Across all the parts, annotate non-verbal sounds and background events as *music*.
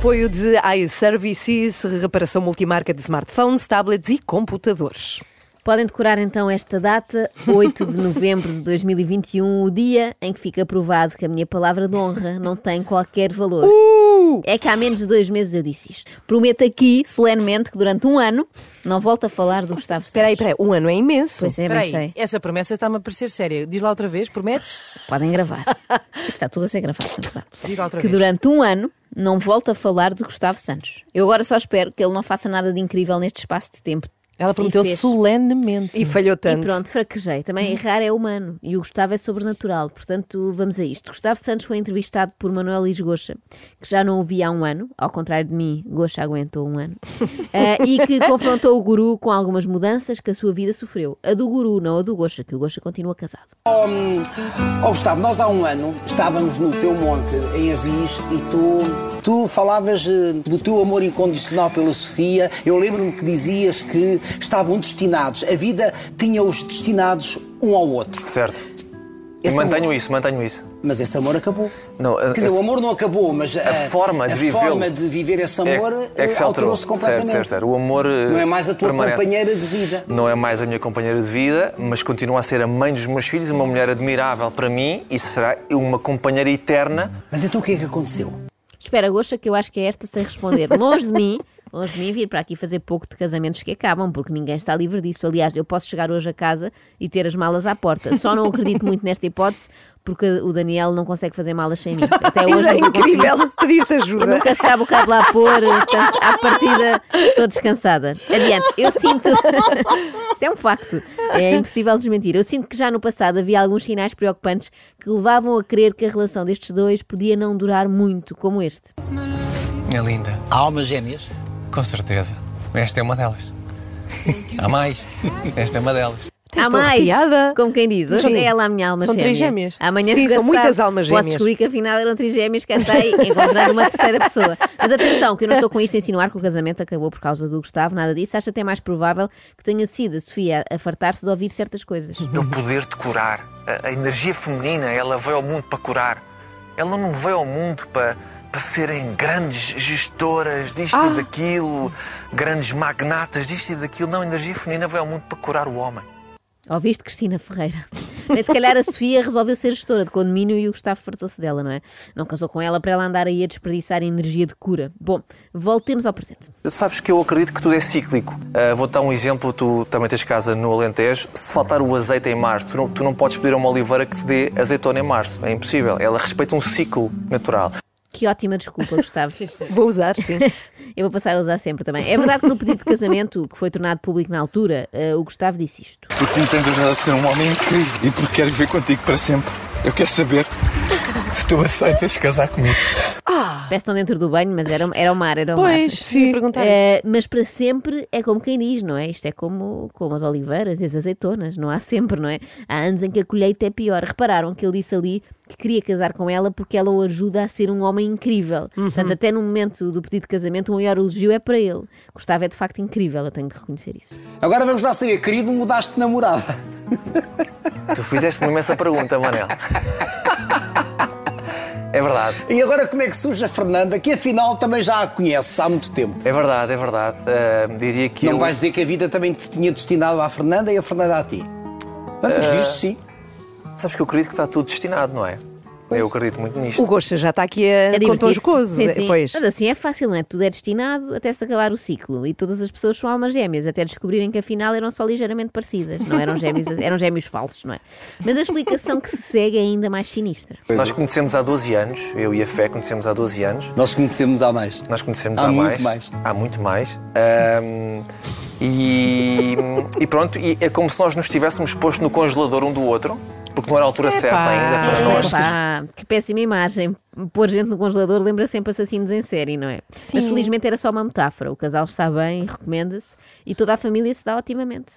apoio de iServices, reparação multimarca de smartphones, tablets e computadores. Podem decorar então esta data, 8 de novembro de 2021, o dia em que fica provado que a minha palavra de honra não tem qualquer valor. É que há menos de dois meses eu disse isto. Prometo aqui, solenemente, que durante um ano não volto a falar do Gustavo Santos. Espera aí, espera aí, um ano é imenso. Pois é, bem sei. essa promessa está-me a parecer séria. Diz lá outra vez, prometes? Podem gravar. *laughs* Está tudo a ser gravado, verdade. Diga outra Que vez. durante um ano não volto a falar do Gustavo Santos. Eu agora só espero que ele não faça nada de incrível neste espaço de tempo. Ela prometeu E fez. solenemente. E falhou E tanto. pronto, fraquejei. Também errar é humano e o Gustavo é sobrenatural. Portanto, vamos a isto. Gustavo Santos foi entrevistado por Manuel Luís Goxa, que já não ouvi há um ano, ao contrário de mim, Goxa aguentou um ano, *laughs* eh, e que confrontou o guru com algumas mudanças que a sua vida sofreu. A do guru, não a do Goxa, que o Goxa continua casado. Ó Gustavo, nós há um ano estávamos no teu monte em Avis e tu, tu falavas eh, do teu amor incondicional pela Sofia. Eu lembro-me que dizias que estavam destinados, a vida tinha-os destinados um ao outro. Certo. E Esse mantenho amor- isso, mantenho isso. Mas esse amor acabou. Não, a- Quer dizer, esse- o amor não acabou, mas a, forma de a vivê-lo forma de viver esse amor é, é que eh, se alterou. alterou-se completamente. Certo, certo, certo. O amor eh, Não é mais a tua permanece. companheira de vida. Não é mais a minha companheira de vida, mas continua a ser a mãe dos meus filhos, uma mulher admirável para mim e será uma companheira eterna. Mas então o que é que aconteceu? Espera, Goxa, que eu acho que é esta sem responder. Longe de mim, longe de mim vir para aqui fazer pouco de casamentos que acabam, porque ninguém está livre disso. Aliás, eu posso chegar hoje a casa e ter as malas à porta. Só não acredito muito nesta hipótese, porque o Daniel não consegue fazer malas sem mim. Até hoje Isso é incrível pedir-te Eu ajuda. nunca se sabe o que há de lá pôr, portanto, à partida estou descansada. Adiante, eu sinto. *laughs* Isto é um facto, é impossível desmentir. Eu sinto que já no passado havia alguns sinais preocupantes que levavam a crer que a relação destes dois podia não durar muito, como este. É linda, Há almas gêmeas? Com certeza. Esta é uma delas. *laughs* Há mais. Esta é uma delas. Há Estou mais, arrepiada. como quem diz. Hoje Sim. é ela a minha alma São gêmea. trigêmeas. Amanhã Sim, nunca são se muitas sabe. almas Posso gêmeas. descobrir que afinal eram trigêmeas, cantei, encontrar uma terceira pessoa. Mas atenção, que eu não estou com isto a insinuar que o casamento acabou por causa do Gustavo, nada disso. Acho até mais provável que tenha sido a Sofia a fartar-se de ouvir certas coisas. É o poder de curar. A, a energia feminina, ela veio ao mundo para curar. Ela não veio ao mundo para, para serem grandes gestoras disto e daquilo, grandes magnatas disto e daquilo. Não, a energia feminina veio ao mundo para curar o homem. Ouviste, Cristina Ferreira? Bem, se calhar a Sofia resolveu ser gestora de condomínio e o Gustavo fartou-se dela, não é? Não casou com ela para ela andar aí a desperdiçar energia de cura. Bom, voltemos ao presente. Sabes que eu acredito que tudo é cíclico. Ah, Vou-te dar um exemplo, tu também tens casa no Alentejo. Se faltar o azeite em março, tu não, tu não podes pedir a uma oliveira que te dê azeitona em março. É impossível. Ela respeita um ciclo natural. Que ótima desculpa, Gustavo. *laughs* Vou usar, sim. *laughs* Eu vou passar a usar sempre também. É verdade que no pedido de casamento, que foi tornado público na altura, eh, o Gustavo disse isto. Porque me tens ajudado a ser um homem incrível e porque quero viver contigo para sempre. Eu quero saber se tu aceitas casar comigo. Parece que estão dentro do banho, mas era, era o mar, era o mar. Pois, sim. perguntar isso. Eh, mas para sempre é como quem diz, não é? Isto é como, como as oliveiras e as azeitonas, não há sempre, não é? Há anos em que a colheita é pior. Repararam que ele disse ali que queria casar com ela porque ela o ajuda a ser um homem incrível. Portanto, até no momento do pedido de casamento, o maior elogio é para ele. Gustavo é de facto incrível, eu tenho de reconhecer isso. Agora vamos lá saber, querido, mudaste de namorada. Tu fizeste uma imensa pergunta, Manel. *laughs* É verdade. E agora como é que surge a Fernanda, que afinal também já a conheces há muito tempo? É verdade, é verdade. Ah, diria que Não eu... vais dizer que a vida também te tinha destinado à Fernanda e a Fernanda a ti. Vamos Eh, visto, sim. Sabes que eu acredito que está tudo destinado, não é? Eu acredito muito nisto. O Gosta já está aqui a É com tom divertir-se. jocoso. Sim, sim. Pois. Mas assim é fácil, não é? Tudo é destinado até se acabar o ciclo. E todas as pessoas são almas gêmeas, até descobrirem que afinal eram só ligeiramente parecidas. Não eram gêmeos, *laughs* eram gêmeos falsos, não é? Mas a explicação que se segue é ainda mais sinistra. Nós conhecemos há 12 anos, eu e a Fé conhecemos há 12 anos. Nós conhecemos há mais. Nós conhecemos Há há, muito mais, mais. Há muito mais. Ahm, e, e pronto, e é como se nós nos tivéssemos posto no congelador um do outro. Porque não era a altura Epá. certa ainda para Ah, nós. Epá, que péssima imagem. Pôr gente no congelador lembra sempre assassinos em série, não é? Mas felizmente era só uma metáfora. O casal está bem, recomenda-se e toda a família se dá otimamente.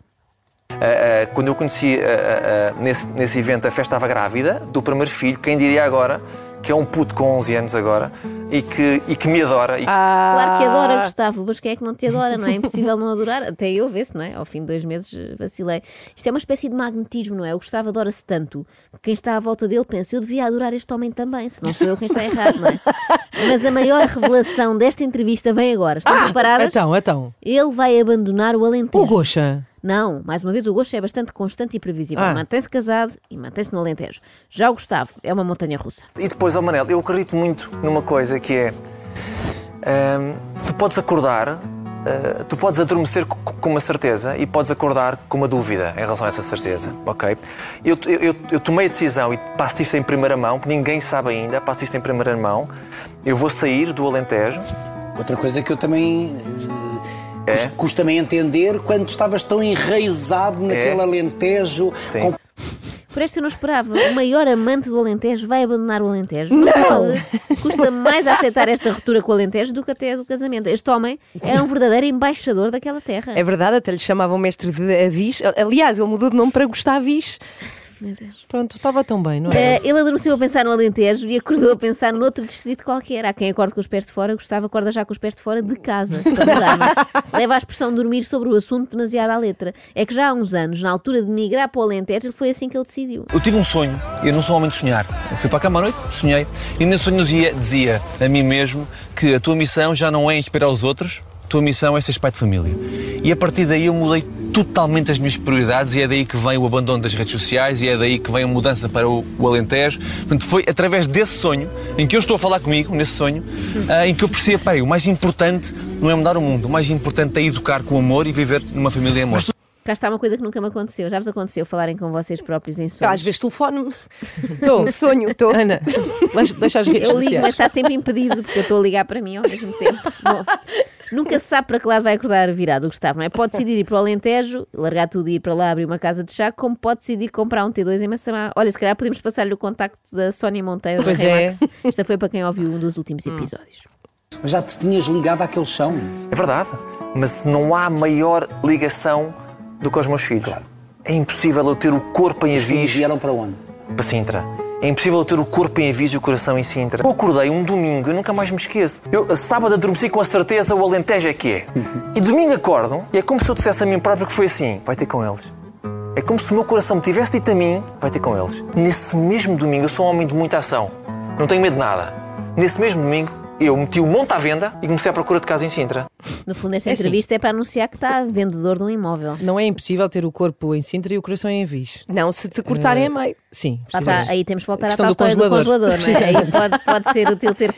Ah, ah, quando eu conheci ah, ah, ah, nesse, nesse evento a festa estava grávida do primeiro filho, quem diria agora que é um puto com 11 anos agora e que, e que me adora. E Claro que adora, Gustavo, mas quem é que não te adora, não é? É impossível não adorar. Até eu vê-se, não é? Ao fim de dois meses vacilei. Isto é uma espécie de magnetismo, não é? O Gustavo adora-se tanto que quem está à volta dele pensa: eu devia adorar este homem também, se não sou eu quem está errado, não é? *laughs* Mas a maior revelação desta entrevista vem agora. Estão preparadas? Então, então. Ele vai abandonar o Alentejo. O Goxa. Não, mais uma vez, o gosto é bastante constante e previsível. Ah. Mantém-se casado e mantém-se no Alentejo. Já o Gustavo é uma montanha russa. E depois, ó Manel, eu acredito muito numa coisa que é. hum, tu podes acordar, ah, tu podes adormecer co- com uma certeza e podes acordar com uma dúvida em relação a essa certeza, ok? Eu, eu, eu- eu tomei a decisão e passo isto em primeira mão, que ninguém sabe ainda, passo isto em primeira mão. Eu vou sair do Alentejo. Outra coisa que eu também. É? cus- Custa-me entender quando tu estavas tão enraizado naquele É? Alentejo. Sim. com- Por esta eu não esperava. O maior amante do Alentejo vai abandonar o Alentejo. Não! pode. Custa mais a aceitar esta ruptura com o Alentejo do que até a do casamento. Este homem era um verdadeiro embaixador daquela terra. É verdade, até lhe chamavam mestre de Avis. Aliás, ele mudou de nome para Gustavis. Meu Deus. Pronto, estava tão bem, não é? Eh, ele adormeceu a pensar no Alentejo e acordou a pensar noutro distrito qualquer. Há quem acorde com os pés de fora, Gustavo acorda já com os pés de fora de casa. *laughs* é? Leva a expressão dormir sobre o assunto demasiado à letra. É que já há uns anos, na altura de migrar para o Alentejo, foi assim que ele decidiu. Eu tive um sonho, eu não sou um homem de sonhar. Eu fui para a cama à noite, sonhei. E nesse sonho dizia, dizia a mim mesmo que a tua missão já não é inspirar os outros, a tua missão é ser pai de família. E a partir daí eu mudei totalmente as minhas prioridades e é daí que vem o abandono das redes sociais e é daí que vem a mudança para o, o Alentejo. Portanto, foi através desse sonho, em que eu estou a falar comigo, nesse sonho, ah, em que eu percebo, peraí, o mais importante não é mudar o mundo, o mais importante é educar com amor e viver numa família em amor. Cá está uma coisa que nunca me aconteceu. Já vos aconteceu falarem com vocês próprios em Eu, sonhos? às vezes telefono-me. Estou. *laughs* Sonho, estou. Ana, *laughs* deixa, deixa as redes Eu ligo, mas sociais. está sempre impedido, porque eu estou a ligar para mim ao mesmo tempo. *laughs* Bom, nunca se sabe para que lado vai acordar virado o Gustavo, não é? Pode decidir ir para o Alentejo, largar tudo e ir para lá abrir uma casa de chá, como pode decidir comprar um T2 em Massamá. Olha, se calhar podemos passar-lhe o contacto da Sónia Monteiro Pois da é. Remax. Esta foi para quem ouviu um dos últimos episódios. Mas já te tinhas ligado àquele chão. É verdade, mas não há maior ligação do que aos meus filhos. É impossível eu ter o corpo em filhos aviso vieram para onde? para Sintra. É impossível ter o corpo em aviso e o coração em Sintra. Eu acordei um domingo, eu nunca mais me esqueço. Eu, sábado, adormeci com a certeza o Alentejo é que é. E domingo acordo e é como se eu dissesse a mim próprio que foi assim: vai ter com eles. É como se o meu coração me tivesse dito a mim: vai ter com eles. Nesse mesmo domingo, eu sou um homem de muita ação. Não tenho medo de nada. Nesse mesmo domingo, eu meti o monte à venda e comecei à procura de casa em Sintra. No fundo, esta É assim. entrevista é para anunciar que está vendedor de um imóvel. Não é impossível ter o corpo em Sintra e o coração em Avis. Não, se te cortarem a meio. Sim, Lá está, precisamente. aí temos que voltar A à questão tal do história do congelador. congelador, não é? Aí pode, pode ser útil ter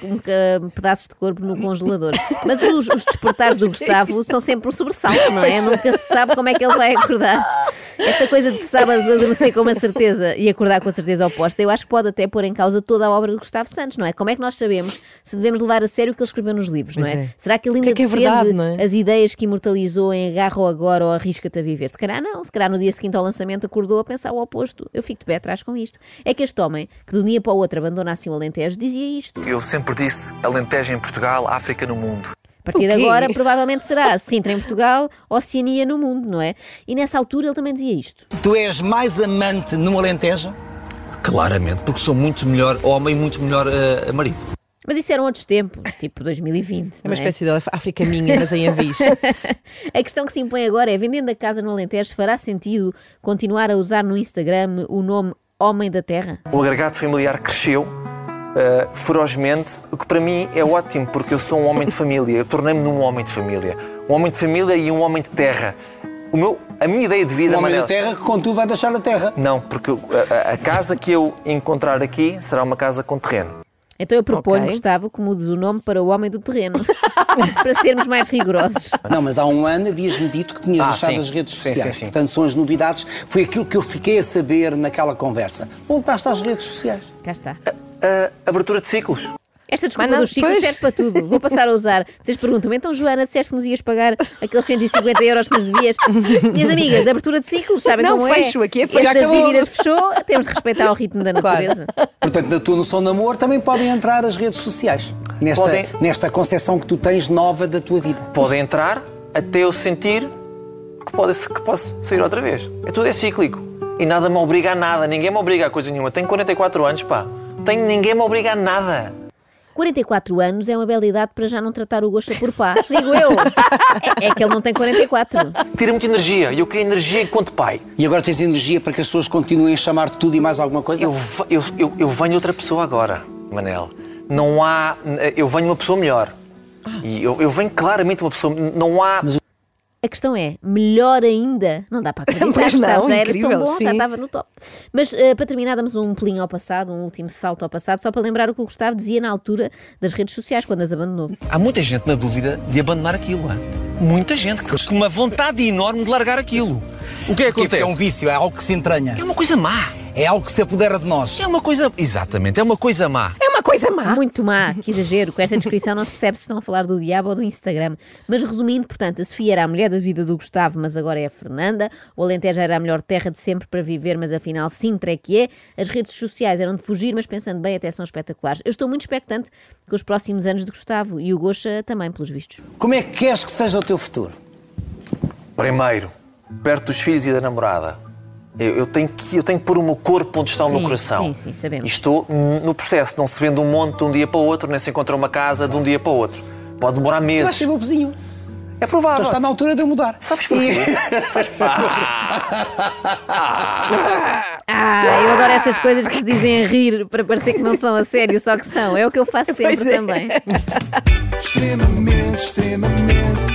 um, pedaços de corpo no congelador. Mas os, os despertares do *laughs* Gustavo são sempre um sobressalto, não é? Nunca se sabe como é que ele vai acordar. Esta coisa de sábado adormecer com uma certeza e acordar com a certeza oposta, eu acho que pode até pôr em causa toda a obra de Gustavo Santos, não é? Como é que nós sabemos se devemos levar a sério o que ele escreveu nos livros, não é? é. Será que ele ainda que é que é defende verdade, é? as ideias que imortalizou em Agarra ou Agora ou Arrisca-te a Viver? Se calhar não, se calhar no dia seguinte ao lançamento acordou a pensar o oposto. Eu fico de pé atrás com isto. É que este homem, que de um dia para o outro abandona assim o Alentejo, dizia isto. Eu sempre disse Alentejo em Portugal, África no mundo. A partir de agora, provavelmente será Sintra em Portugal, Oceania no mundo, não é? E nessa altura ele também dizia isto. Tu és mais amante no Alentejo? Claramente, porque sou muito melhor homem e muito melhor eh, marido. Mas isso eram outros tempos, tipo 2020. É não uma espécie de África minha, mas em Avis. *laughs* A questão que se impõe agora é: vendendo a casa no Alentejo, fará sentido continuar a usar no Instagram o nome Homem da Terra? O agregado familiar cresceu eh, ferozmente, o que para mim é ótimo, porque eu sou um homem de família. Eu tornei-me num homem de família. Um homem de família e um homem de terra. O meu, a minha ideia de vida... Um homem Manel- da terra que, contudo, vai deixar a terra. Não, porque a, a- casa que eu encontrar aqui será uma casa com terreno. Então eu proponho, Ok. Gustavo, que mudes o nome para o Homem do Terreno, *laughs* para sermos mais rigorosos. Não, mas há um ano havias-me dito que tinhas Ah, deixado sim. as redes Sim, sociais. sim, sim. Portanto, são as novidades. Foi aquilo que eu fiquei a saber naquela conversa. Voltaste às redes sociais. Cá está. A abertura de ciclos. Esta desculpa não, do Chico pois. serve para tudo. Vou passar a usar. Vocês perguntam-me, então, Joana, disseste que nos ias pagar aqueles 150 euros que nos devias? Minhas amigas, abertura de ciclos, sabem Não, como fecho, é? aqui é fecho. acabou. dívidas fechou, temos de respeitar o ritmo da Claro. natureza. Portanto, na tua noção de amor também podem entrar as redes sociais. Nesta, Podem. nesta concepção que tu tens nova da tua vida. Podem entrar até eu sentir que, pode, que posso sair outra vez. É tudo é cíclico. E nada me obriga a nada, ninguém me obriga a coisa nenhuma. Tenho 44 anos, pá. Tenho, ninguém me obriga a nada. 44 anos é uma bela idade para já não tratar o Gosta por pá. Digo eu. É, é que ele não tem 44. Tira muita energia e eu queria energia enquanto pai. E agora tens energia para que as pessoas continuem a chamar tudo e mais alguma coisa? Eu, eu, eu, eu venho outra pessoa agora, Manel. Não há. Eu venho uma pessoa melhor. E eu, eu venho claramente uma pessoa. Não há. A questão é, melhor ainda, não dá para *laughs* acreditar, Pois não, Gustavo, já tão bom, já sim. estava no top. Mas eh, para terminar, damos um pulinho ao passado, um último salto ao passado, só para lembrar o que o Gustavo dizia na altura das redes sociais, quando as abandonou. Há muita gente na dúvida de abandonar aquilo. hã? Muita gente que- com uma vontade enorme de largar aquilo. O que é que Porque acontece? é um vício, é algo que se entranha. É uma coisa má. É algo que se apodera de nós. É uma coisa. Exatamente, é uma coisa má. É uma coisa má. Muito má, que exagero, com esta descrição não se percebe se estão a falar do diabo ou do Instagram. Mas resumindo, portanto, a Sofia era a mulher da vida do Gustavo, mas agora é a Fernanda. O Alentejo era a melhor terra de sempre para viver, mas afinal Sintra é que é. As redes sociais eram de fugir, mas pensando bem, até são espetaculares. Eu estou muito expectante com os próximos anos de Gustavo e o Gocha também, pelos vistos. Como é que queres que seja o teu futuro? Primeiro, perto dos filhos e da namorada. Eu, eu tenho que, eu tenho que pôr o meu corpo onde está o Sim, meu coração. sim, sim, sabemos. E estou no processo. Não se vende um monte de um dia para o outro, nem se encontra uma casa de um dia para o outro. Pode demorar Tu vais meses. ser meu vizinho. É provável. Então está na altura de eu mudar. Sabes porquê? *laughs* Sabes- *laughs* Ah, eu adoro estas coisas que se dizem a rir para parecer que não são a sério, só que são. É o que eu faço *laughs* sempre é. também. extremamente, extremamente,